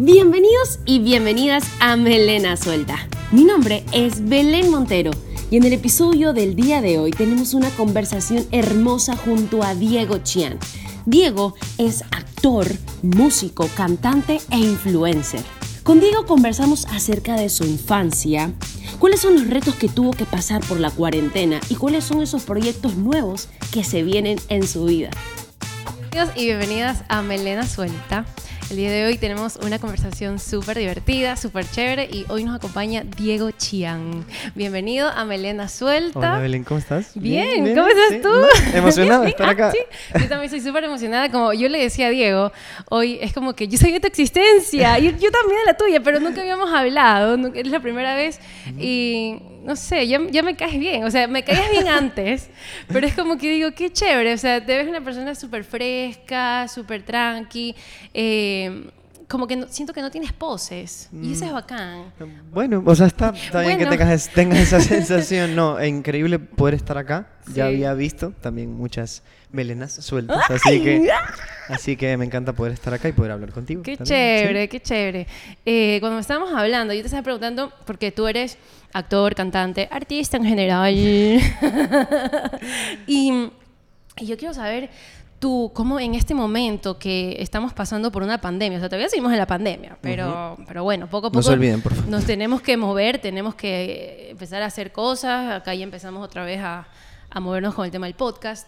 Bienvenidos y bienvenidas a Melena Suelta. Mi nombre es Belén Montero y en el episodio del día de hoy tenemos una conversación hermosa junto a Diego Chian. Diego es actor, músico, cantante e influencer. Con Diego conversamos acerca de su infancia, cuáles son los retos que tuvo que pasar por la cuarentena y cuáles son esos proyectos nuevos que se vienen en su vida. Bienvenidos y bienvenidas a Melena Suelta. El día de hoy tenemos una conversación súper divertida, súper chévere y hoy nos acompaña Diego Chiang. Bienvenido a Melena Suelta. Hola Belén, ¿cómo estás? Bien, ¿cómo estás tú? Emocionada de estar acá. Ah, sí. Yo también soy súper emocionada. Como yo le decía a Diego, hoy es como que yo sabía tu existencia y yo también de la tuya, pero nunca habíamos hablado, nunca- es la primera vez y no sé, ya, ya me caes bien, o sea, me caías bien antes, pero es como que digo, qué chévere, o sea, te ves una persona súper fresca, súper tranqui, eh, como que no- siento que no tienes poses y eso es bacán. Bueno, o sea, está, está bien que tengas, tengas esa sensación. No, es increíble poder estar acá. Ya había visto también muchas melenas sueltas, así que, así que me encanta poder estar acá y poder hablar contigo. Qué también, chévere, qué chévere. Eh, cuando estábamos hablando, yo te estaba preguntando, porque tú eres actor, cantante, artista en general. y, y yo quiero saber, tú, cómo en este momento que estamos pasando por una pandemia, o sea, todavía seguimos en la pandemia, pero, pero bueno, poco a poco No se olviden, por favor. nos tenemos que mover, tenemos que empezar a hacer cosas. Acá ya empezamos otra vez a, a movernos con el tema del podcast.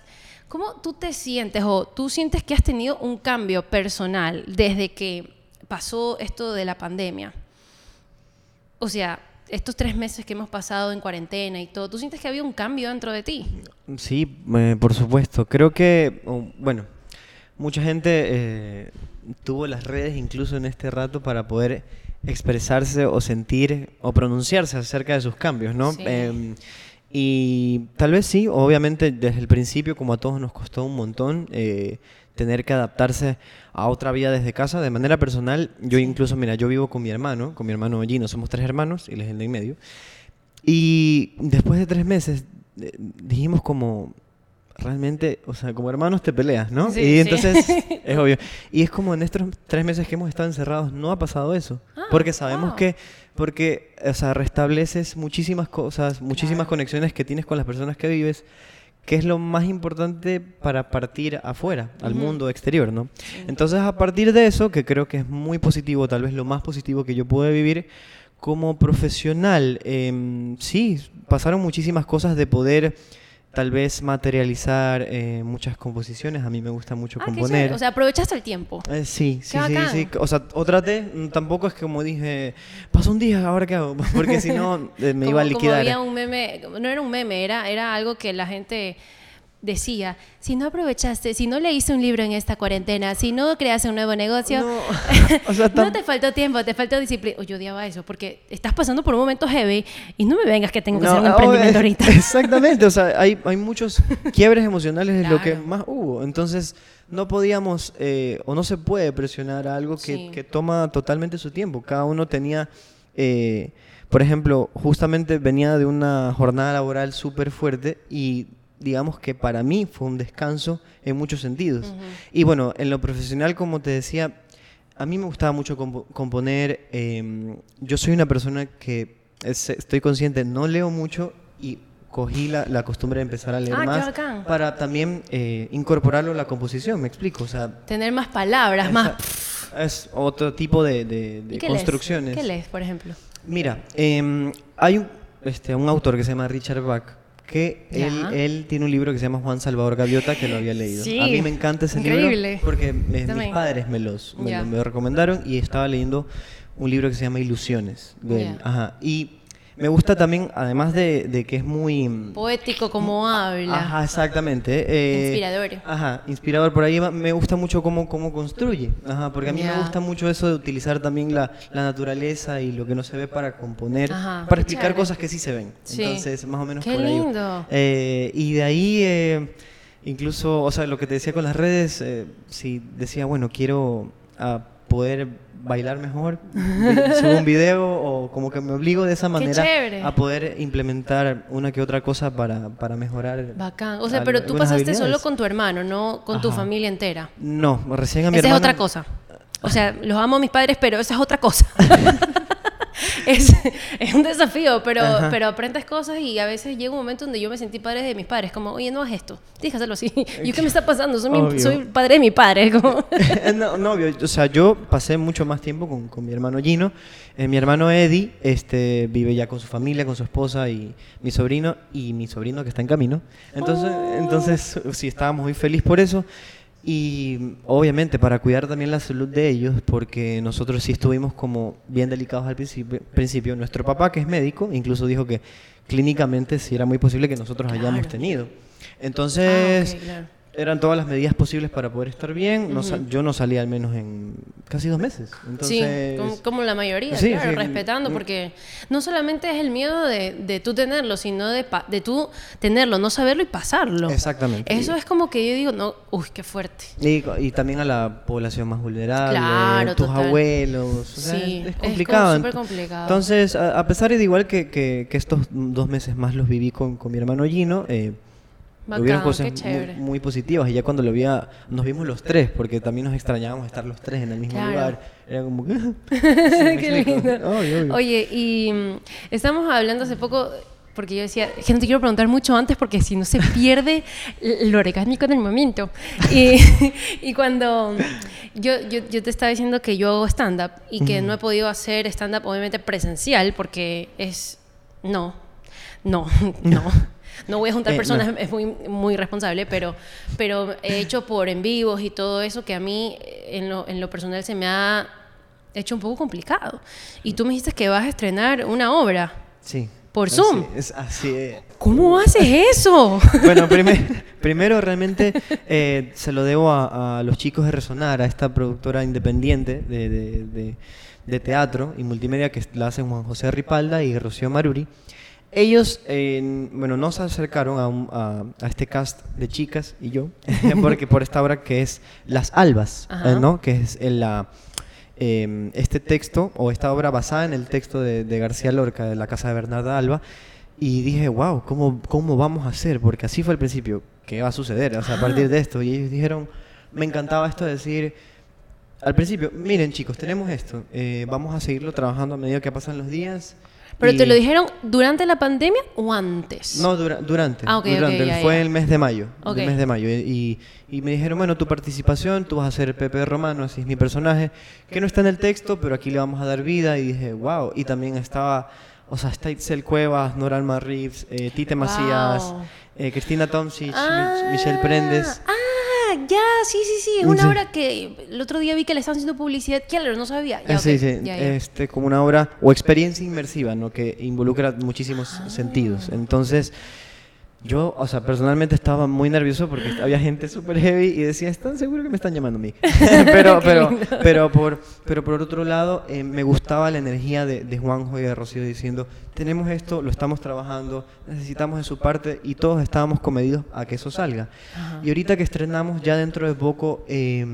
¿Cómo tú te sientes o tú sientes que has tenido un cambio personal desde que pasó esto de la pandemia? O sea, estos tres meses que hemos pasado en cuarentena y todo, ¿tú sientes que había un cambio dentro de ti? Sí, eh, por supuesto. Creo que, oh, bueno, mucha gente eh, tuvo las redes incluso en este rato para poder expresarse o sentir o pronunciarse acerca de sus cambios, ¿no? Sí. Em, y tal vez sí, obviamente desde el principio, como a todos nos costó un montón, eh, tener que adaptarse a otra vida desde casa. De manera personal, yo incluso, mira, yo vivo con mi hermano, con mi hermano Gino, somos tres hermanos, él es el de en medio. Y después de tres meses eh, dijimos como, realmente, o sea, como hermanos te peleas, ¿no? Sí, y sí. entonces, es obvio. Y es como en estos tres meses que hemos estado encerrados, no ha pasado eso. Ah, porque sabemos wow. que, porque, o sea, restableces muchísimas cosas, muchísimas conexiones que tienes con las personas que vives, que es lo más importante para partir afuera, al mundo exterior, ¿no? Entonces, a partir de eso, que creo que es muy positivo, tal vez lo más positivo que yo pude vivir, como profesional, em, sí, pasaron muchísimas cosas de poder tal vez materializar eh, muchas composiciones. A mí me gusta mucho Ah, componer. O sea, aprovechaste el tiempo. Eh, sí, sí, sí, sí. O sea, o traté, mm, tampoco es que como dije, pasó un día, ¿ahora qué hago? Porque si no, eh, me iba a Como- Como liquidar. había un meme, no era un meme, era, era algo que la gente decía, si no aprovechaste, si no leíste un libro en esta cuarentena, si no creaste un nuevo negocio, No, o sea, no te faltó tiempo, te faltó disciplina. Yo odiaba eso, porque estás pasando por un momento heavy y no me vengas que tengo que No, hacer un emprendimiento ahorita. Exactamente, o sea, hay, hay muchos quiebres emocionales de lo que más hubo. Entonces, no podíamos eh, o no se puede presionar a algo que, Sí. que toma totalmente su tiempo. Cada uno tenía, eh, por ejemplo, justamente venía de una jornada laboral súper fuerte y digamos que para mí fue un descanso en muchos sentidos. Y bueno, en lo profesional, como te decía, a mí me gustaba mucho compo- componer. eh, yo soy una persona que es- estoy consciente, no leo mucho y cogí la, la costumbre de empezar a leer Ah, más para también eh, incorporarlo a la composición, me explico. O sea, Tener más palabras, más... esa- es otro tipo de, de- de ¿Y qué lees? construcciones. ¿Qué lees, por ejemplo? Mira, em, hay un, este, un autor que se llama Richard Bach que él, él tiene un libro que se llama Juan Salvador Gaviota que lo había leído. Sí, A mí me encanta ese increíble. libro porque mis padres me los me, lo- me lo recomendaron y estaba leyendo un libro que se llama Ilusiones. de él. Ajá. Y me gusta también, además de, de que es muy... Poético, como habla. Ajá, exactamente. eh, Inspirador. Ajá, inspirador. Por ahí me gusta mucho cómo, cómo construye. Ajá, porque a mí me gusta mucho eso de utilizar también la, la naturaleza y lo que no se ve para componer, Ajá, para explicar chévere. cosas que sí se ven. Sí. Entonces, más o menos Qué por ahí. lindo. Eh, y de ahí, eh, incluso, o sea, lo que te decía con las redes, eh, si decía, bueno, quiero ah, poder bailar mejor, subo un video o como que me obligo de esa manera a poder implementar una que otra cosa para, para mejorar. Bacán. O sea, pero tú pasaste solo con tu hermano, no con tu familia entera. No, recién a mi Esa es otra cosa. O sea, los amo a mis padres, pero esa es otra cosa. es, es un desafío, pero, Ajá. pero aprendes cosas y a veces llega un momento donde yo me sentí padre de mis padres, como, oye, no haz esto, tienes que hacerlo así. ¿Y qué me está pasando? Soy, mi- soy padre de mi padre. Como, no, no, o sea, yo pasé mucho más tiempo con, con mi hermano Gino. Eh, mi hermano Eddie este, vive ya con su familia, con su esposa y mi sobrino, y mi sobrino que está en camino. Entonces, Oh. entonces sí, estábamos muy felices por eso. Y obviamente para cuidar también la salud de ellos, porque nosotros sí estuvimos como bien delicados al principio. principio. Nuestro papá, que es médico, incluso dijo que clínicamente sí era muy posible que nosotros hayamos tenido. Entonces, Ah, claro. Eran todas las medidas posibles para poder estar bien. No sa- yo no salía al menos en casi dos meses. Entonces, sí, como, como la mayoría, Sí, claro, sí. respetando, Mm. porque no solamente es el miedo de, de tú tenerlo, sino de, de tú tenerlo, no saberlo y pasarlo. Exactamente. Eso es como que yo digo, no, uy, qué fuerte. Y, y también a la población más vulnerable, Claro, tus total. abuelos. o sea, Sí, es, es es complicado. súper complicado. Entonces, a, a pesar de igual que, que- que estos dos meses más los viví con, con mi hermano Gino, eh, Bacán, hubieron cosas muy, muy positivas. Y ya cuando lo vi, a- nos vimos los tres, porque también nos extrañábamos estar los tres en el mismo Claro. lugar. Era como que. Qué lindo. Obvio, obvio. Oye, y mm, estamos hablando hace poco, porque yo decía, es que no te quiero preguntar mucho antes porque si no se pierde lo orgánico en el momento. Y, y cuando yo, yo, yo te estaba diciendo que yo hago stand-up y que no he podido hacer stand-up obviamente presencial porque es... No, no, no. No voy a juntar Eh, personas, no. es muy, muy responsable, pero, pero he hecho por en vivos y todo eso que a mí en lo, en lo personal se me ha hecho un poco complicado. Y tú me dijiste que vas a estrenar una obra. Sí. ¿Por Así Zoom? Es así. eh. ¿Cómo haces eso? Bueno, primer- primero realmente eh, se lo debo a, a los chicos de Resonar, a esta productora independiente de, de- de- de teatro y multimedia que la hacen Juan José Ripalda y Rocío Maruri. Ellos, eh, bueno, nos acercaron a, un- a- a este cast de chicas y yo, porque por esta obra que es Las Albas, eh, ¿no? Que es en la, eh, este texto o esta obra basada en el texto de, de García Lorca de la casa de Bernarda Alba. Y dije, wow, ¿cómo, ¿cómo vamos a hacer? Porque así fue al principio, ¿qué va a suceder? O sea, a partir de esto. Y ellos dijeron, me encantaba esto de decir, al principio, miren chicos, tenemos esto, eh, vamos a seguirlo trabajando a medida que pasan los días. ¿Pero y- te lo dijeron durante la pandemia o antes? No, dura- durante. Ah, ok, ok, durante, ya, fue ya. el mes de mayo. Ok. El mes de mayo. Y, y me dijeron, bueno, tu participación, tú vas a ser Pepe Romano, así es mi personaje, que no está en el texto, pero aquí le vamos a dar vida. Y dije, wow. Y también estaba, o sea, está Itzel Cuevas, Nora Alma Reeves, eh, Tite Macías, Wow. eh, Cristina Tomsic, Ah, Mich- Michelle Prendes. Ah, ya, sí, sí, sí. Es una Sí. obra que el otro día vi que le estaban haciendo publicidad. Claro, no sabía. Ya, Eh, sí, sí, ya, ya. este como una obra o experiencia inmersiva, ¿no? Que involucra muchísimos Ah. sentidos. Entonces, yo, o sea, personalmente estaba muy nervioso porque había gente súper heavy y decía, ¿están seguros que me están llamando a mí? pero, pero, pero, por, pero por otro lado, eh, me gustaba la energía de, de Juanjo y de Rocío diciendo, tenemos esto, lo estamos trabajando, necesitamos de su parte y todos estábamos comedidos a que eso salga. Y ahorita que estrenamos ya dentro de poco, eh,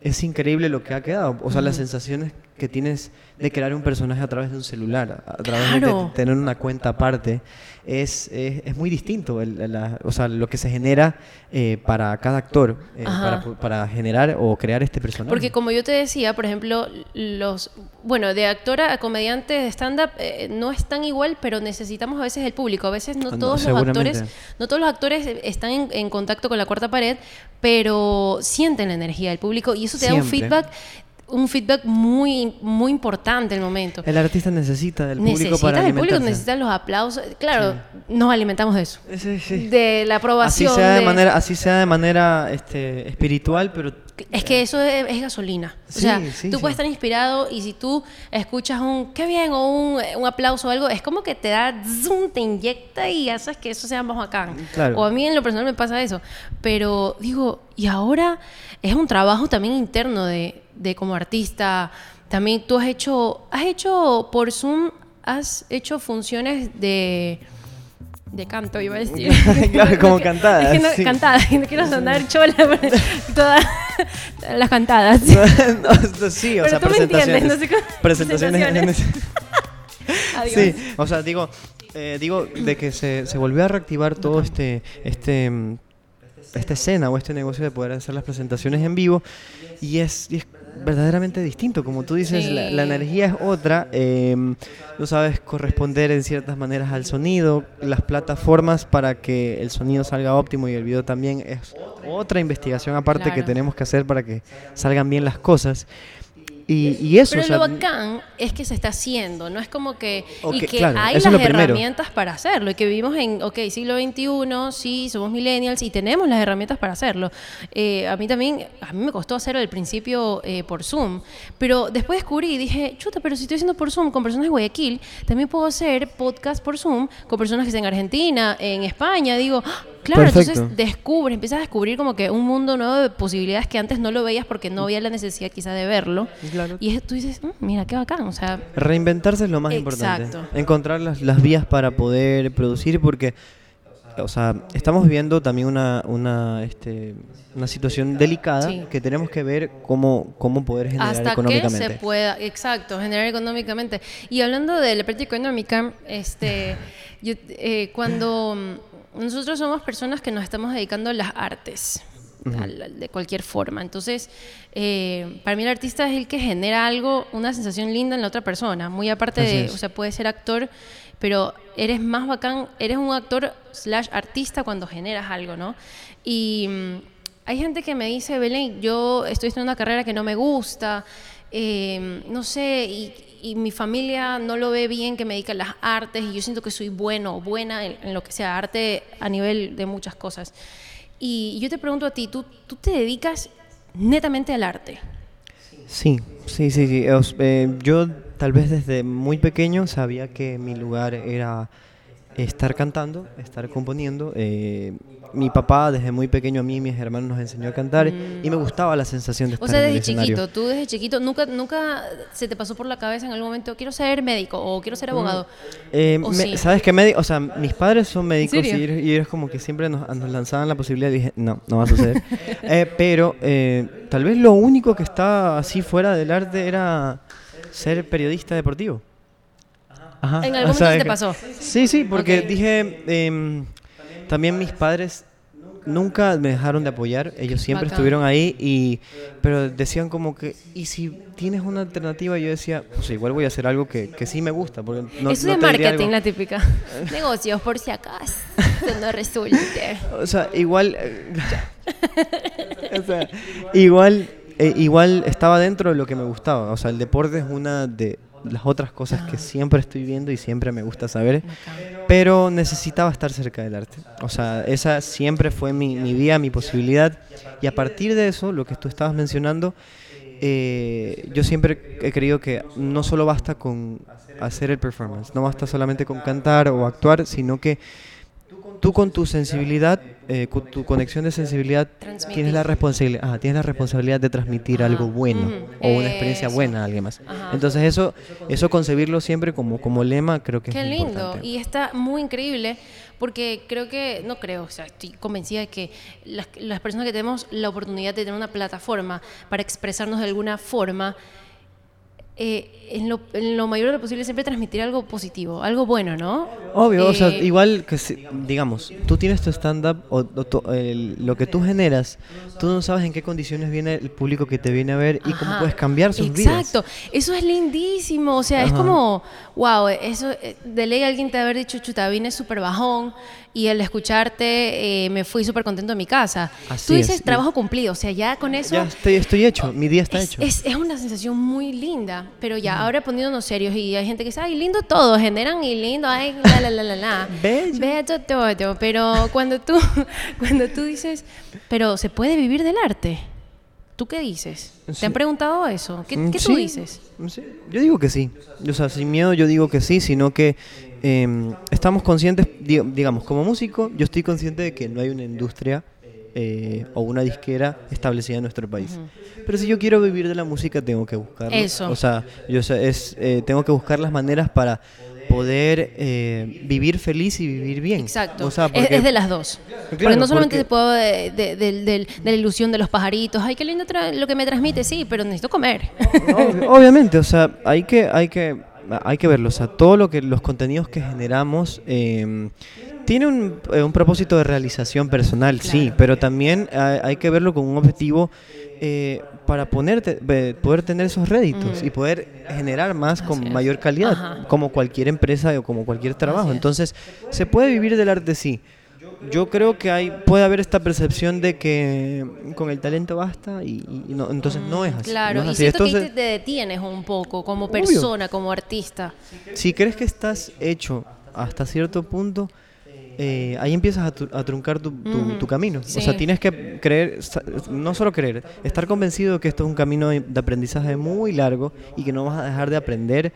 es increíble lo que ha quedado. O sea, las sensaciones que tienes de crear un personaje a través de un celular, a través de- Claro. de, tener una cuenta aparte, es, es, es muy distinto. el- la- o sea, lo que se genera eh, para cada actor, eh, para, para generar o crear este personaje. Porque como yo te decía, por ejemplo, los, bueno, de actora a comediante de stand-up eh, no es tan igual, pero necesitamos a veces el público. A veces no Ah, no, todos los actores, no todos los actores están en, en contacto con la cuarta pared, pero sienten la energía del público y eso te da un feedback, un feedback muy, muy importante en el momento. el artista necesita del público Necesitas para el público, necesitas los aplausos. Claro, nos alimentamos de eso. Sí, sí. De la Así aprobación. sea de, de- manera, así sea de manera este, espiritual, pero Es que eso es, es gasolina. O Sí, sea, sí, tú puedes estar inspirado y si tú escuchas un qué bien o un, un aplauso o algo, es como que te da zoom, te inyecta y haces que eso sea más bacán. Claro. O a mí en lo personal me pasa eso. Pero digo, y ahora es un trabajo también interno de, de como artista. También tú has hecho, has hecho por Zoom, has hecho funciones de de canto, iba a decir. Claro, como cantadas, es que no- sí. Cantadas, no quiero sonar chola, pero todas las cantadas. No, sí, o Pero sea, tú me entiendes, presentaciones. no sé cómo- presentaciones. presentaciones. Adiós. Sí, o sea, digo, eh, digo de que se, se volvió a reactivar todo este, este, esta escena o este negocio de poder hacer las presentaciones en vivo y es, y es verdaderamente distinto. Como tú dices, la, energía es otra. eh, no sabes corresponder en ciertas maneras al sonido. Las plataformas para que el sonido salga óptimo y el video también es otra investigación aparte que tenemos que hacer para que salgan bien las cosas. Y, y eso, Pero o sea, lo bacán es que se está haciendo, no es como que... Y que claro, hay las herramientas para hacerlo, y que vivimos en, ok, siglo XXI, sí, somos millennials y tenemos las herramientas para hacerlo. Eh, a mí también, a mí me costó hacerlo al principio eh, por Zoom, pero después descubrí y dije, chuta, pero si estoy haciendo por Zoom con personas de Guayaquil, también puedo hacer podcast por Zoom con personas que están en Argentina, en España, digo... Claro, Perfecto. entonces descubres, empiezas a descubrir como que un mundo nuevo de posibilidades que antes no lo veías porque no había la necesidad quizás de verlo. Claro. Y tú dices, "Mm, mira, qué bacán, o sea, Reinventarse es lo más Exacto. importante. Encontrar las, las vías para poder producir porque, o sea, estamos viviendo también una, una, este, una situación delicada Sí. que tenemos que ver cómo, cómo poder generar hasta que económicamente. se pueda, exacto, generar económicamente. Y hablando de la parte económica, este, yo, eh, cuando mm, nosotros somos personas que nos estamos dedicando a las artes, al- al- de cualquier forma, entonces, eh, para mí el artista es el que genera algo, una sensación linda en la otra persona, muy aparte Así de, es. o sea, puede ser actor, pero eres más bacán, eres un actor slash artista cuando generas algo, ¿no? Y mm, hay gente que me dice, Belén, yo estoy estudiando una carrera que no me gusta, eh, no sé, y, mi familia no lo ve bien que me dedique a las artes y yo siento que soy bueno o buena en, lo que sea arte a nivel de muchas cosas. Y yo te pregunto a ti, ¿tú, tú te dedicas netamente al arte? Sí, sí, sí, sí. Os- eh, yo tal vez desde muy pequeño sabía que mi lugar era estar cantando, estar componiendo. Eh, mi papá desde muy pequeño a mí y mis hermanos nos enseñó a cantar y me gustaba la sensación de O estar sea, en el desde escenario. chiquito, tú desde chiquito, nunca, nunca se te pasó por la cabeza en algún momento, quiero ser médico o quiero ser abogado. Eh, ¿O me- sí? ¿Sabes qué? Me, o sea, mis padres son médicos y ellos, como que siempre nos, nos lanzaban la posibilidad y dije, no, no va a suceder. Eh, pero eh, tal vez lo único que estaba así fuera del arte era ser periodista deportivo. Ajá, En algún o sea, momento te pasó. Sí, sí, porque Ok. dije, em, también mis padres nunca me dejaron de apoyar, ellos siempre Bacán. estuvieron ahí, y pero decían como que, ¿y si tienes una alternativa? Yo decía, pues igual voy a hacer algo que, que sí me gusta, porque no, Eso no marketing, la típica. Negocios, por si acaso. No resulte. O sea, igual. eh, o sea, igual, eh, igual estaba dentro de lo que me gustaba. O sea, el deporte es una de las otras cosas que siempre estoy viendo y siempre me gusta saber. Pero necesitaba estar cerca del arte. O sea, esa siempre fue mi, mi vía, mi posibilidad. Y a partir de eso, lo que tú estabas mencionando, eh, yo siempre he creído que no solo basta con hacer el performance, no basta solamente con cantar o actuar, sino que tú con tu sensibilidad, eh, con tu conexión de sensibilidad, Transmitir. tienes la responsabilidad, ajá, tienes la responsabilidad de transmitir Ajá, algo bueno o una experiencia eso. buena a alguien más. Ajá. Entonces eso, eso concebirlo siempre como, como lema, creo que Qué es muy lindo. importante. Y está muy increíble porque creo que, no creo, o sea, estoy convencida de que las, las personas que tenemos la oportunidad de tener una plataforma para expresarnos de alguna forma, eh, en, lo, en lo mayor de lo posible siempre transmitir algo positivo, algo bueno, ¿no? Obvio, o sea, Eh, igual que si- digamos, tú tienes tu stand-up o, o tu- el- lo que tú generas, tú no sabes en qué condiciones viene el público que te viene a ver y cómo puedes cambiar sus vidas. Exacto, eso es lindísimo, o sea, es como, wow, eso eh, de ley alguien te haber dicho, chuta, vine súper bajón y al escucharte eh, me fui súper contento de mi casa. Así Tú dices es. trabajo cumplido, o sea, ya con eso... Ya estoy, estoy hecho, mi día está es, hecho. es- es una sensación muy linda, pero ya ahora poniéndonos serios y hay gente que dice, ay, lindo todo, generan y lindo, ay, la, la, la, la, la. Bello. Bello todo, pero cuando tú, cuando tú dices, pero ¿se puede vivir del arte? ¿Tú qué dices? ¿Te Sí. han preguntado eso? ¿Qué, qué tú dices? sí. Yo digo que sí. O sea, sin miedo yo digo que sí, sino que eh, estamos conscientes, di- digamos, como músico, yo estoy consciente de que no hay una industria eh, o una disquera establecida en nuestro país. Pero si yo quiero vivir de la música, tengo que buscarlo. Eso. O sea, yo es, eh, tengo que buscar las maneras para poder eh, vivir feliz y vivir bien. Exacto. O sea, Es- porque- es, de las dos. porque Claro, no solamente porque- se puede de, de- de- del- de la ilusión de los pajaritos, ay, qué lindo lo que me transmite, sí, pero necesito comer. Ob- Obviamente, o sea, hay que, hay que, hay que verlo. O sea, todo lo que los contenidos que generamos, eh, Tiene un, eh, un propósito de realización personal, sí, pero también hay, hay que verlo con un objetivo eh, para ponerte, poder tener esos réditos Mm. y poder generar más con es. mayor calidad, Ajá. como cualquier empresa o como cualquier trabajo. es. Entonces, se puede vivir del arte, sí. Yo creo que hay puede haber esta percepción de que con el talento basta y, y no, entonces no es así. Claro, no es y siento que Entonces, te, te detienes un poco como Obvio. persona, como artista. si crees que estás hecho hasta cierto punto, eh, ahí empiezas a, tru- a truncar tu, tu- tu camino. Sí. O sea, tienes que creer, no solo creer, estar convencido de que esto es un camino de de aprendizaje muy largo y que no vas a dejar de aprender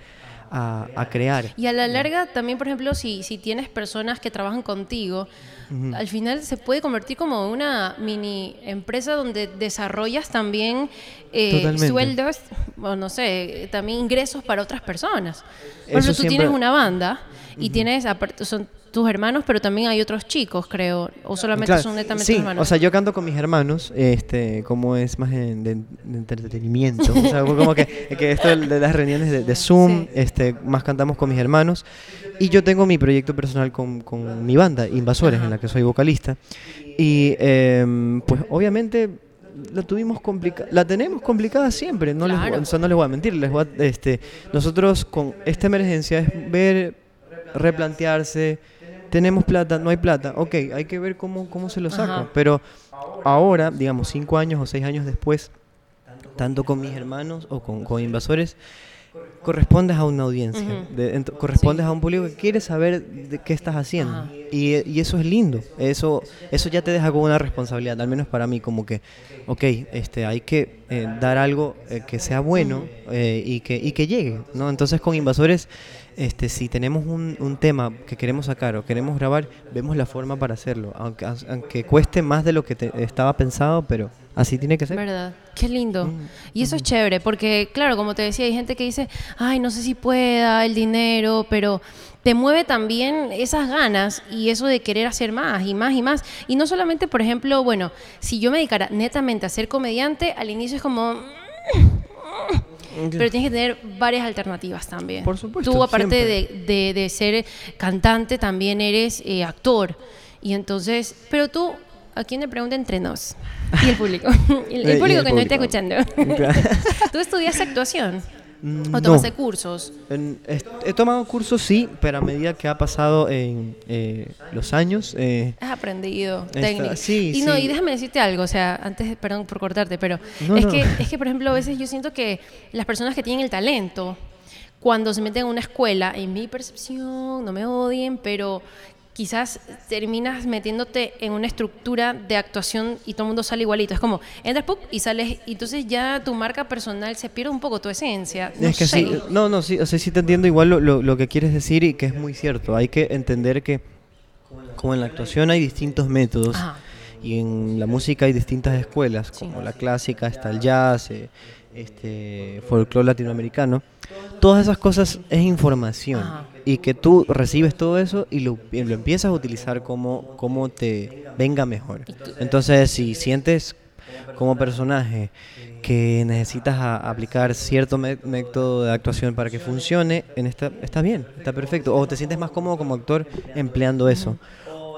a, a crear. Y a la larga también, por ejemplo, si, si tienes personas que trabajan contigo, al final se puede convertir como una mini empresa donde desarrollas también eh, sueldos, o no sé, también ingresos para otras personas. Por Eso ejemplo, tú siempre- tienes una banda y tienes, son tus hermanos, pero también hay otros chicos, creo, o solamente Claro, son netamente sí, tus hermanos. o sea, yo canto con mis hermanos, este, como es más en- de, de entretenimiento, o sea, como que, que esto de, las reuniones de, de Zoom, Sí. este, más cantamos con mis hermanos, y yo tengo mi proyecto personal con, con mi banda, Invasores, en la que soy vocalista, y em, pues obviamente la tuvimos complicada, la tenemos complicada siempre, no, les, Claro. voy- o sea, no les voy a mentir, les voy a- este, nosotros con esta emergencia es ver, replantearse, tenemos plata, no hay plata, ok, hay que ver cómo, cómo se lo saco, Ajá. pero ahora, digamos, cinco años o seis años después, tanto con mis hermanos o con, con invasores, correspondes a una audiencia, de- ent- correspondes Sí. a un público que quiere saber de qué estás haciendo. Y, y eso es lindo, eso, eso ya te deja con una responsabilidad, al menos para mí, como que, ok, este, hay que eh, dar algo eh, que sea bueno eh, y, que, y que llegue, ¿no? Entonces con invasores, este, si tenemos un, un tema que queremos sacar o queremos grabar, vemos la forma para hacerlo, aunque, aunque cueste más de lo que te- estaba pensado, pero así tiene que ser. ¿Verdad? Qué lindo. Mm, Y eso es chévere, porque claro, como te decía, hay gente que dice, ay, no sé si pueda, el dinero, pero te mueve también esas ganas y eso de querer hacer más y más y más. Y no solamente, por ejemplo, bueno, si yo me dedicara netamente a ser comediante, al inicio es como... Pero tienes que tener varias alternativas también. Por supuesto, Tú, aparte de, de- de ser cantante, también eres eh, actor. Y entonces, pero tú, ¿a quién le pregunta entre nos? Y el público. el, el Eh, público el que no está escuchando. ¿Tú estudiaste actuación? ¿O No. tomaste cursos? En- he tomado cursos, sí, pero a medida que ha pasado en eh, los años, eh, Has aprendido técnicas. sí, y no, sí. y déjame decirte algo, o sea, antes, perdón por cortarte, pero No, es, no. Que, es que, por ejemplo, a veces yo siento que las personas que tienen el talento, cuando se meten en una escuela, en mi percepción, no me odien, pero quizás terminas metiéndote en una estructura de actuación y todo el mundo sale igualito. Es como, entras ¡puc! y sales, y entonces ya tu marca personal se pierde un poco tu esencia. No es que sé. sí, no, no, sí, o sea, sí te entiendo igual lo, lo- lo que quieres decir y que es muy cierto. Hay que entender que como en la actuación hay distintos métodos Ajá. y en la música hay distintas escuelas, Sí. como la clásica, está el jazz, eh, este folclore latinoamericano. Todas esas cosas es información Ajá. y que tú recibes todo eso y lo, y lo empiezas a utilizar como, como te venga mejor. Entonces, si sientes como personaje que necesitas a- aplicar cierto mé- método de actuación para que funcione, en esta, está bien, está perfecto. O te sientes más cómodo como actor empleando eso.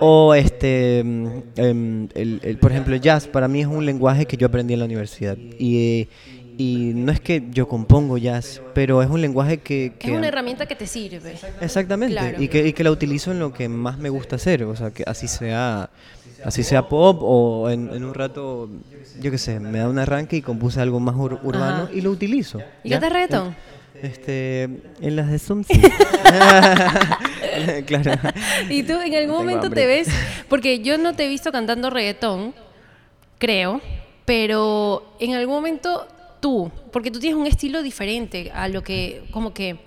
O este, em, el, el- por ejemplo, el jazz para mí es un lenguaje que yo aprendí en la universidad. Y, y no es que yo compongo jazz, pero es un lenguaje que... que Es una herramienta que te sirve. Exactamente, Claro. y, que, y que la utilizo en lo que más me gusta hacer, o sea, que así sea, así sea pop o en, en un rato, yo qué sé, me da un arranque y compuse algo más ur- urbano Ajá. y lo utilizo. ¿Y ¿ya? cantas reggaetón? Este, en las de Zoom sí. claro. Y tú en algún momento hambre. te ves, porque yo no te he visto cantando reggaetón, creo, pero en algún momento tú, porque tú tienes un estilo diferente a lo que, como que,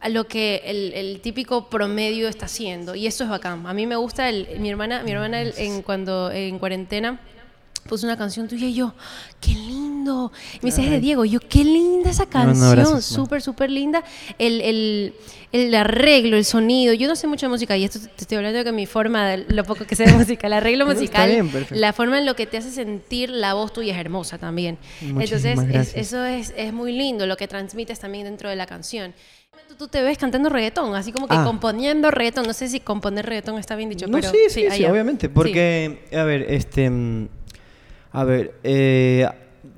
a lo que el, típico promedio está haciendo, y eso es bacán. A mí me gusta, el, mi hermana, mi hermana en, cuando en cuarentena puse una canción tuya y yo, qué lindo. Y me dice, es de. Diego. Y yo, qué linda esa no, canción. gracias, ma. súper, súper linda. El, el, el arreglo, el sonido. Yo no sé mucho de música y esto te estoy hablando de que mi forma, de lo poco que sé de música, el arreglo No, musical, bien, la forma en lo que te hace sentir la voz tuya es hermosa también. Muchísimas Entonces, es- eso es, es muy lindo, lo que transmites también dentro de la canción. Tú, te ves cantando reggaetón, así como que Ah. componiendo reggaetón. No sé si componer reggaetón está bien dicho, No, pero sí, sí, sí, obviamente. Porque, a ver, este. A ver, eh,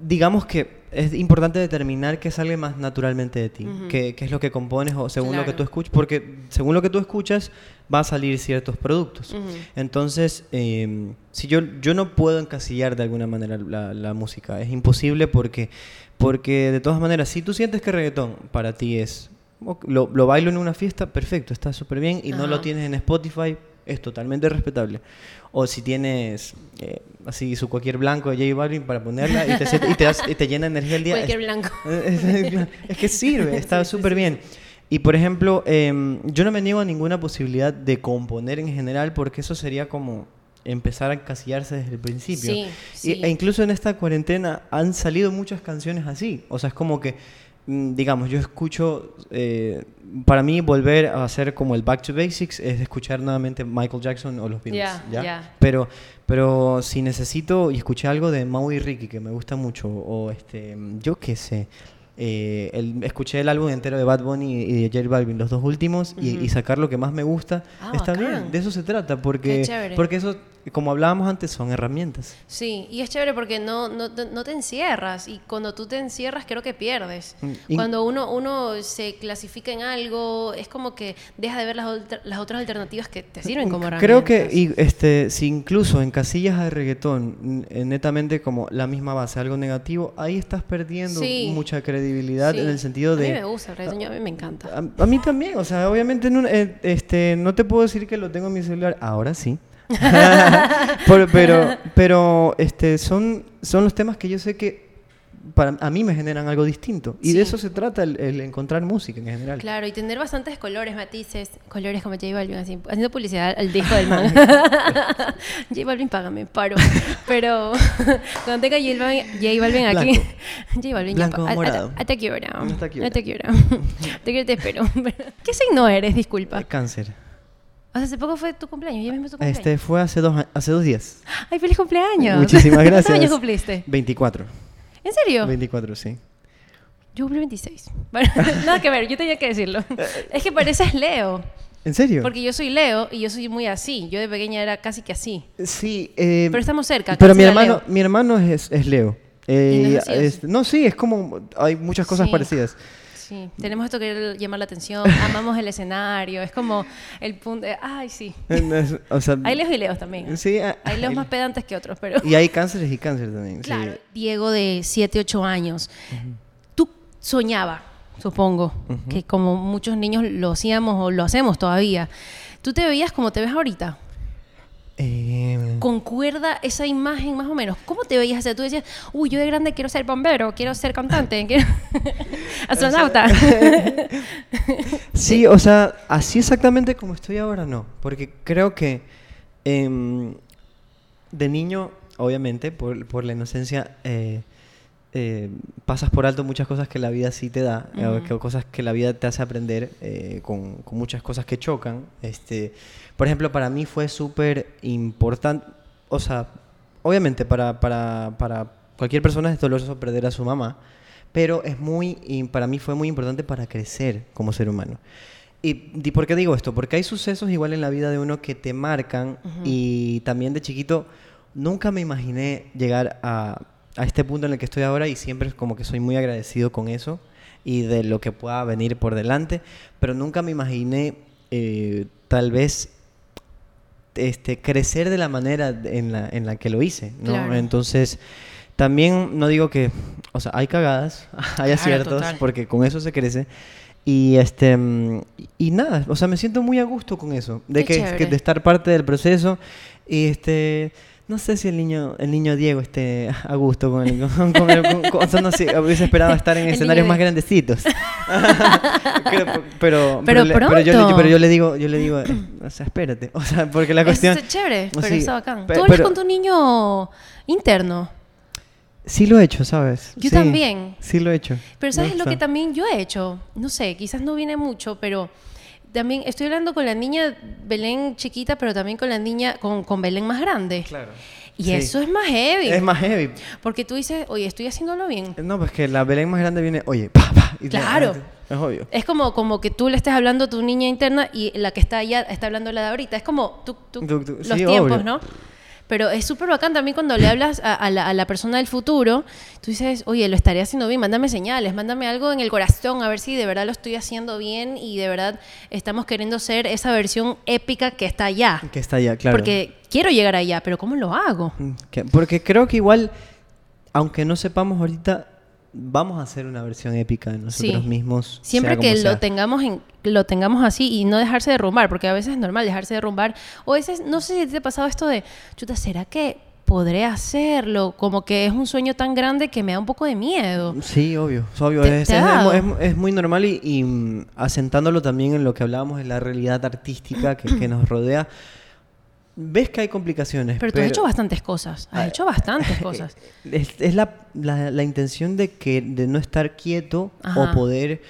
digamos que es importante determinar qué sale más naturalmente de ti, Ujú. qué, qué es lo que compones o según lo que tú escuchas, porque según lo que tú escuchas va a salir ciertos productos. Entonces, eh, si yo, yo no puedo encasillar de alguna manera la, la música, es imposible porque, porque de todas maneras, si tú sientes que reggaetón para ti es, lo, lo bailo en una fiesta, perfecto, está súper bien y no lo tienes en Spotify, es totalmente respetable. O si tienes eh, así su cualquier blanco de J Balvin para ponerla y te, y te, das- y te llena energía el día. Cualquier es- blanco. es, es que sirve, está súper bien. Y por ejemplo, em, yo no me niego a ninguna posibilidad de componer en general porque eso sería como empezar a encasillarse desde el principio. Sí, e incluso en esta cuarentena han salido muchas canciones así. O sea, es como que, digamos, yo escucho, eh, para mí volver a hacer como el Back to Basics es escuchar nuevamente Michael Jackson o los Beatles. Ya. Pero, pero si necesito y escuché algo de Maui y Ricky que me gusta mucho, o este, yo qué sé, eh, el- escuché el álbum entero de Bad Bunny y de J Balvin, los dos últimos, y, sacar lo que más me gusta, Ah, está bacán. bien, de eso se trata, porque, porque eso, como hablábamos antes, son herramientas. Sí, y es chévere porque no, no, te- no te encierras y cuando tú te encierras creo que pierdes. Mm, y- Cuando uno, uno se clasifica en algo, es como que deja de ver las, otra- las otras alternativas que te sirven como herramientas. Creo que y, este, si incluso en casillas de reggaetón, eh, netamente como la misma base, algo negativo, ahí estás perdiendo Sí. mucha credibilidad Sí. en el sentido A mí de... me gusta el reggaetón, a mí me encanta. A, a mí también, o sea, obviamente en un- eh, este, no te puedo decir que lo tengo en mi celular, ahora sí. Por- pero pero este, son, son los temas que yo sé que para, a mí me generan algo distinto. Y de Sí. eso se trata el, el encontrar música en general. Claro, y tener bastantes colores, matices, colores como J Balvin, así, haciendo publicidad al disco del man. J Balvin, págame, paro. Pero cuando tenga J Balvin, J Balvin aquí, Blanco. J Balvin, Blanco ya, morado. Down. I take you I take you down. te quiero, te espero. ¿Qué signo eres? Disculpa. Eh, Cáncer. O sea, hace poco fue tu cumpleaños, ya mismo tu cumpleaños. Este fue hace dos, hace dos días. ¡Ay, feliz cumpleaños! Muchísimas gracias. ¿Cuántos años cumpliste? 24. ¿En serio? 24, sí. Yo cumplí 26. Bueno, nada que ver, yo tenía que decirlo. es que pareces Leo. ¿En serio? Porque yo soy Leo y yo soy muy así. Yo de pequeña era casi que así. Sí. eh, Pero estamos cerca. Pero mi hermano, Leo. mi hermano es, es Leo. Eh, ¿Y no es o es- no, sí, es como. Hay muchas cosas Sí. parecidas. Sí, tenemos esto que llamar la atención, amamos el escenario, es como el punto de, ay, sí. O sea, Hay leos y leos también. Sí, ah, Hay leos hay- más pedantes que otros, pero... Y hay cánceres y cáncer también. sí. Claro, Diego de 7, 8 años, tú soñaba, supongo, que como muchos niños lo hacíamos o lo hacemos todavía, ¿tú te veías como te ves ahorita? Eh, ¿Concuerda esa imagen más o menos? ¿Cómo te veías? O sea, tú decías, uy, yo de grande quiero ser bombero, quiero ser cantante, quiero... astronauta. sí, o sea, así exactamente como estoy ahora no. Porque creo que em, de niño, obviamente, por, por la inocencia, eh, eh, pasas por alto muchas cosas que la vida sí te da, Ujú. que- cosas que la vida te hace aprender eh, con, con muchas cosas que chocan. Este, por ejemplo, para mí fue súper importante, o sea, obviamente para, para, para cualquier persona es doloroso perder a su mamá, pero es muy, y para mí fue muy importante para crecer como ser humano. ¿Y, y por qué digo esto? Porque hay sucesos igual en la vida de uno que te marcan y también de chiquito nunca me imaginé llegar a, a este punto en el que estoy ahora y siempre es como que soy muy agradecido con eso y de lo que pueda venir por delante, pero nunca me imaginé eh, tal vez este, crecer de la manera en la, en la que lo hice, ¿no? Claro. Entonces, también no digo que, o sea, hay cagadas, hay aciertos, total. porque con eso se crece. Y este y nada, o sea, me siento muy a gusto con eso, de que, que de estar parte del proceso y este no sé si el niño, el niño Diego esté a gusto con el, con, con el- no sé, hubiese esperado estar en El escenarios más grandecitos. Pero, Pero le- pero yo, le, pronto. pero yo le digo, yo le digo, eh, o sea, espérate, o sea, porque la cuestión, Es chévere, pero está bacán. Tú hablas con tu niño interno. sí lo he hecho, ¿sabes? Yo Sí, también. Sí lo he hecho. Pero ¿sabes lo que también yo he hecho? No sé, quizás no viene mucho, pero también estoy hablando con la niña Belén chiquita, pero también con la niña, con, con Belén más grande. Claro. Y Sí. eso es más heavy. Es más heavy. Porque tú dices, oye, estoy haciéndolo bien. No, pues que la Belén más grande viene, oye, pa, pa. y te- Claro. Es obvio. Es como, como que tú le estés hablando a tu niña interna y la que está allá está hablando la de ahorita. Es como tú, tú- Tú- tú- los sí, tiempos, obvio. ¿no? Pero es súper bacán también cuando le hablas a, a la, a la persona del futuro. Tú dices, oye, lo estaré haciendo bien, mándame señales, mándame algo en el corazón, a ver si de verdad lo estoy haciendo bien y de verdad estamos queriendo ser esa versión épica que está allá. Que está allá, claro. Porque quiero llegar allá, pero ¿cómo lo hago? Mm, que- porque creo que igual, aunque no sepamos ahorita, vamos a hacer una versión épica de nosotros Sí. mismos. Siempre que lo tengamos en, lo tengamos así y no dejarse derrumbar, porque a veces es normal dejarse derrumbar. O a veces, no sé si te ha pasado esto de, chuta, ¿será que podré hacerlo? Como que es un sueño tan grande que me da un poco de miedo. Sí, obvio, es obvio. ¿Te- es, te muy normal y, y, mm, asentándolo también en lo que hablábamos de la realidad artística que, que nos rodea. Ves que hay complicaciones. Pero tú has hecho bastantes cosas, has Ah, hecho bastantes cosas. Es, es la, la- la intención de que de no estar quieto Ajá. o poder.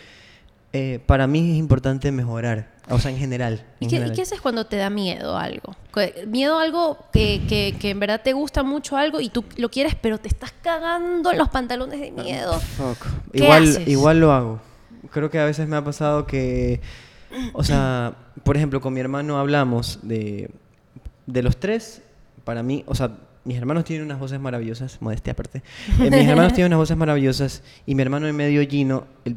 eh, para mí es importante mejorar. O sea, en general. ¿Y en qué, y general. qué haces cuando te da miedo algo? Que- Miedo a algo que, que, que en verdad te gusta mucho algo y tú lo quieres, pero te estás cagando en los pantalones de miedo. Fuck. ¿Qué Igual, haces? igual lo hago. Creo que a veces me ha pasado que, o sea, por ejemplo, con mi hermano hablamos de, de los tres. Para mí, o sea, mis hermanos tienen unas voces maravillosas, modestia aparte. Eh, mis hermanos tienen unas voces maravillosas y mi hermano en medio Gino, él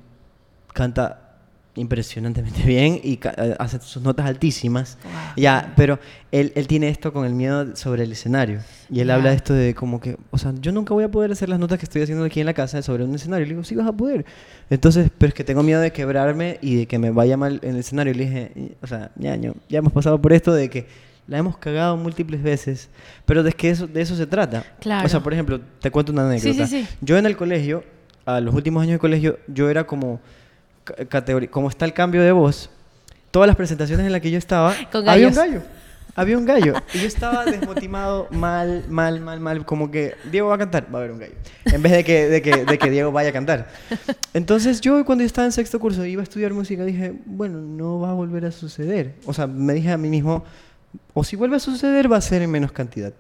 canta impresionantemente bien y eh, hace sus notas altísimas. Wow. Ya, pero él, él tiene esto con el miedo sobre el escenario. Y él Ya. habla de esto de como que, o sea, yo nunca voy a poder hacer las notas que estoy haciendo aquí en la casa sobre un escenario. Y le digo, sí vas a poder. Entonces, pero es que tengo miedo de quebrarme y de que me vaya mal en el escenario. Y le dije, "Y- o sea, ñaño, ya hemos pasado por esto de que la hemos cagado múltiples veces, pero de que eso, de eso se trata. Claro. O sea, por ejemplo, te cuento una Sí, anécdota. sí, sí. Yo en el colegio, a los últimos años de colegio, yo era como, como está el cambio de voz, todas las presentaciones en las que yo estaba, Con había un gallo. Había un gallo. Y yo estaba desmotivado, mal, mal, mal, mal. Como que Diego va a cantar, va a haber un gallo. En vez de que, de que, de que Diego vaya a cantar. Entonces yo cuando estaba en sexto curso iba a estudiar música, dije, bueno, no va a volver a suceder. O sea, me dije a mí mismo, o si vuelve a suceder va a ser en menos cantidad.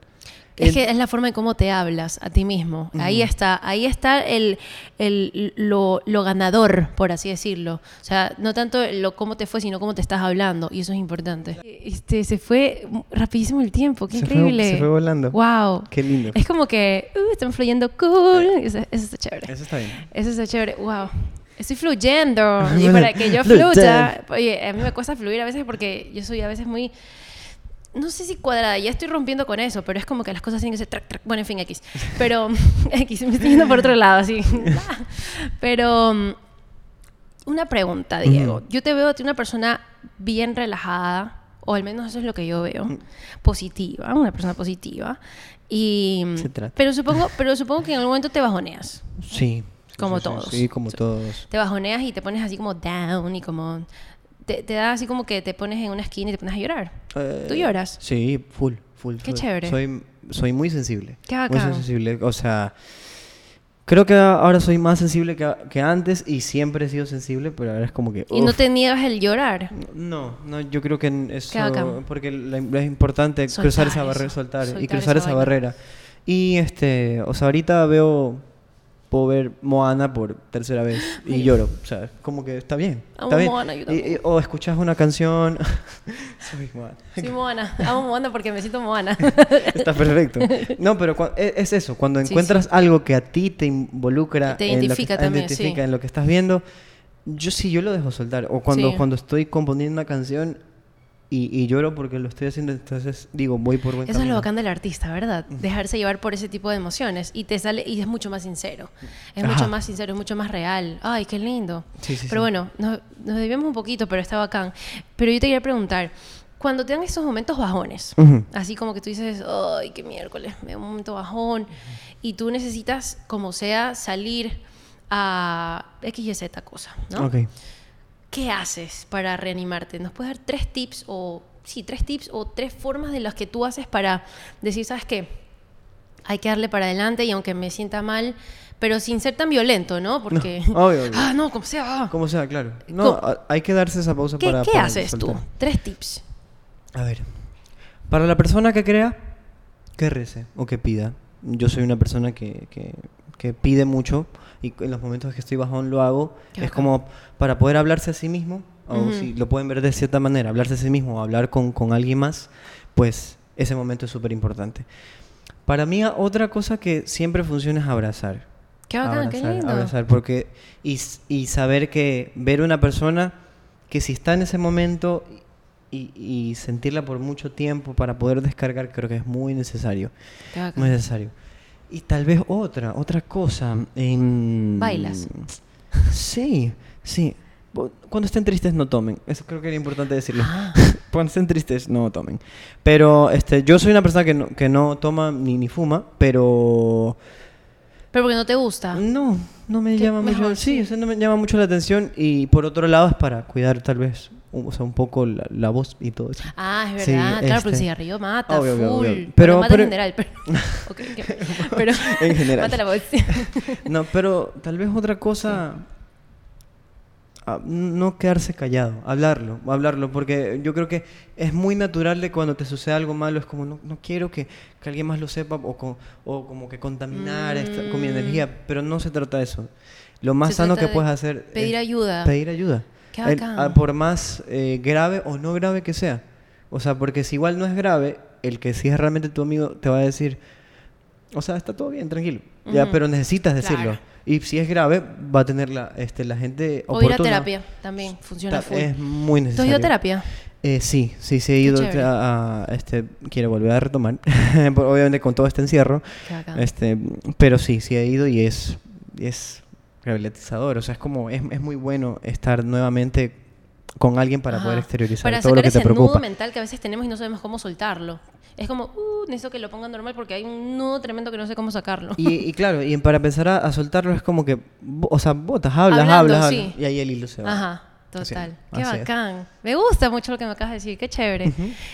Es En- que es la forma en cómo te hablas a ti mismo. Ahí está, ahí está el, el- lo, lo ganador, por así decirlo. O sea, no tanto lo cómo te fue, sino cómo te estás hablando. Y eso es importante. Este, se fue rapidísimo el tiempo, qué Se fue- increíble. se fue volando. Wow. Qué lindo. Es como que, uh, están fluyendo cool. Eso, eso está chévere. Eso está bien. Eso está chévere. Wow. Estoy fluyendo. Y para que yo fluya, oye, a mí me cuesta fluir a veces porque yo soy a veces muy no sé si cuadrada, ya estoy rompiendo con eso, pero es como que las cosas tienen que ser track, track. Bueno, en fin, X. Pero, X, me estoy yendo por otro lado, así. pero, mm, una pregunta, Diego. Yo te veo a ti una persona bien relajada, o al menos eso es lo que yo veo. Positiva, una persona positiva. Y, Se trata. pero supongo, pero supongo que en algún momento te bajoneas. Sí. Como sí, todos. Sí, como todos. Te bajoneas y te pones así como down y como... Te, te da así como que te pones en una esquina y te pones a llorar. Eh, ¿Tú lloras? Sí, full, full. Qué chévere. Soy, soy muy sensible. Qué Muy bacán. sensible. O sea, creo que ahora soy más sensible que, que antes y siempre he sido sensible, pero ahora es como que... Y no uf. te niegas el llorar. No, no, yo creo que eso... Porque la- es importante Soltar cruzar esa barrera, soltar, y soltar cruzar esa esa barrera. Y este, o sea, ahorita veo... Puedo ver Moana por tercera vez y lloro. O sea, como que está bien. Amo Está bien. Moana, yo Y- o escuchas una canción... soy Moana. Soy Moana. Amo Moana porque me siento Moana. Está perfecto. No, pero e- es eso, cuando Sí, encuentras algo que a ti te involucra, Te en lo que- identifica te también, identifica sí. en lo que estás viendo, yo sí, yo lo dejo soltar. O cuando, cuando estoy componiendo una canción y, y lloro porque lo estoy haciendo, entonces digo, voy por buen Eso es lo camino. bacán del artista, ¿verdad? Dejarse llevar por ese tipo de emociones y te sale y es mucho más sincero. Es Ajá. mucho más sincero, es mucho más real. Ay, qué lindo. Sí, sí, pero sí. bueno, nos, nos debíamos un poquito, pero está bacán. Pero yo te quería preguntar, cuando te dan esos momentos bajones, Ujú. así como que tú dices, ay, qué miércoles, me da un momento bajón, y tú necesitas, como sea, salir a X y Z cosa, ¿no? Ok. ¿Qué haces para reanimarte? ¿Nos puedes dar tres tips o, sí, tres tips o tres formas de las que tú haces para decir, ¿sabes qué? Hay que darle para adelante y aunque me sienta mal, pero sin ser tan violento, ¿no? Porque, No, obvio, obvio. ah, no, como sea. ah. Como sea, claro. No, ¿Cómo? a- hay que darse esa pausa ¿Qué, para qué para haces tú? Tres tips. A ver, para la persona que crea, que rece o que pida. Yo soy una persona que, que- que pide mucho y en los momentos que estoy bajón lo hago. Qué es bacán. como para poder hablarse a sí mismo, o Ujú. si lo pueden ver de cierta manera, hablarse a sí mismo o hablar con, con alguien más, pues ese momento es súper importante. Para mí, otra cosa que siempre funciona es abrazar. Qué bacán, qué abrazar, lindo. abrazar, porque y, y saber que ver una persona que si está en ese momento y, y sentirla por mucho tiempo para poder descargar creo que es muy necesario Qué bacán. muy necesario y tal vez otra otra cosa en- Bailas. sí sí cuando estén tristes no tomen eso creo que era importante decirlo Ah. cuando estén tristes no tomen pero este yo soy una persona que no, que no toma ni, ni fuma pero Pero porque no te gusta. no, no me llama mucho. Mejor, Sí, sí. o sea, no me llama mucho la atención. Y por otro lado es para cuidar tal vez, o sea, un poco la, la voz y todo eso. Ah, es Sí, verdad. claro, pero el este, cigarrillo mata, obvio, full. obvio, obvio. Bueno, Pero- mata pero- en general, pero... ok, ok. pero En general. mata la voz. No, pero tal vez otra cosa. ah, No quedarse callado, hablarlo, hablarlo, porque yo creo que es muy natural de cuando te sucede algo malo, es como no, no quiero que, que alguien más lo sepa o, co- o como que contaminar esta- con mi Mm. energía, pero no se trata de eso. Lo más Se sano que de puedes hacer pedir es ayuda. Pedir ayuda. Qué El- bacán. ah, por más eh, grave o no grave que sea. O sea, porque si igual no es grave, el que sí es realmente tu amigo te va a decir, o sea, está todo bien, tranquilo. Ya, pero necesitas decirlo. Claro. Y si es grave, va a tener la, este, la gente O ir a oportuna. terapia también funciona Ta- full. Es muy ¿Tú has necesario. ido a terapia? Eh, sí, sí, sí he ido a, a- este, quiero volver a retomar, obviamente con todo este encierro, este, pero sí, sí he ido y es, es rehabilitador, o sea, es como, es, es muy bueno estar nuevamente con alguien para Ajá. poder exteriorizar Para todo sacar lo que te ese nudo preocupa. mental que a veces tenemos y no sabemos cómo soltarlo. Es como, uh, necesito que lo pongan normal porque hay un nudo tremendo que no sé cómo sacarlo. Y, y claro, y para empezar a, a soltarlo es como que, o sea, botas, hablas, Hablando, hablas, sí. hablas, y ahí el hilo se va. Ajá, Así total. es, Qué así es. bacán. Me gusta mucho lo que me acabas de decir, qué chévere.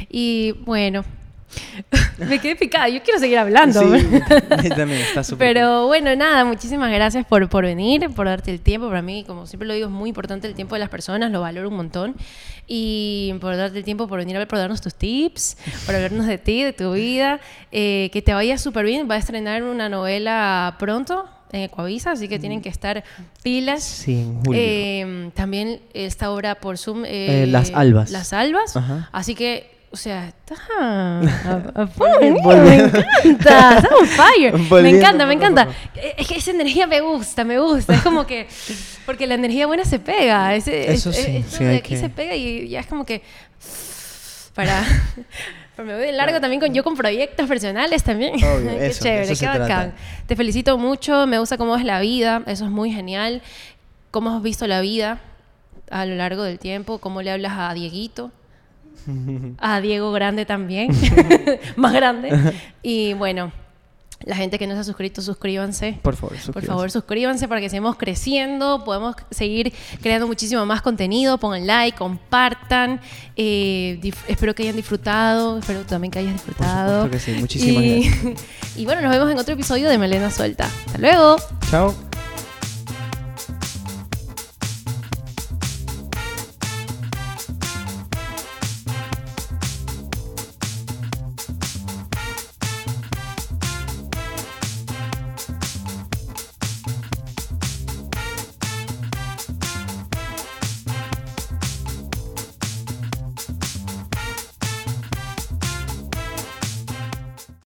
Y bueno, me quedé picada, yo quiero seguir hablando. Sí, también está súper Pero bueno, nada, muchísimas gracias por, por venir, por darte el tiempo. Para mí, como siempre lo digo, es muy importante el tiempo de las personas, lo valoro un montón. Y por darte el tiempo, por venir a ver, por darnos tus tips, por hablarnos de ti, de tu vida. Eh, que te vaya súper bien. Va a estrenar una novela pronto en Ecuavisa, así que tienen que estar pilas. Sí, en julio. Eh, también esta obra por Zoom. eh, Eh, Las Albas. Las Albas. Ajá. Así que, o sea, está. a- a mira, me encanta. Está on fire. Me Volviendo encanta, me poco a encanta. Eh, Es que esa energía me gusta, me gusta. Es como que. Porque la energía buena se pega. Ese, Eso es- sí, esto sí, de aquí que- se pega y ya es como que. Para. Pero me voy de largo también con yo con proyectos personales también. Obvio, qué eso, chévere, eso qué bacán. Te felicito mucho, me gusta cómo es la vida, eso es muy genial. Cómo has visto la vida a lo largo del tiempo, cómo le hablas a Dieguito, a Diego Grande también, más grande. Y bueno, la gente que no se ha suscrito, suscríbanse. Por favor, Por suscríbanse. favor, suscríbanse para que sigamos creciendo, podemos seguir creando muchísimo más contenido. Pongan like, compartan. eh, espero que hayan disfrutado, espero también que hayas disfrutado. supuesto que sí, muchísimas y, gracias. y bueno, nos vemos en otro episodio de Melena Suelta. Hasta luego. Chao.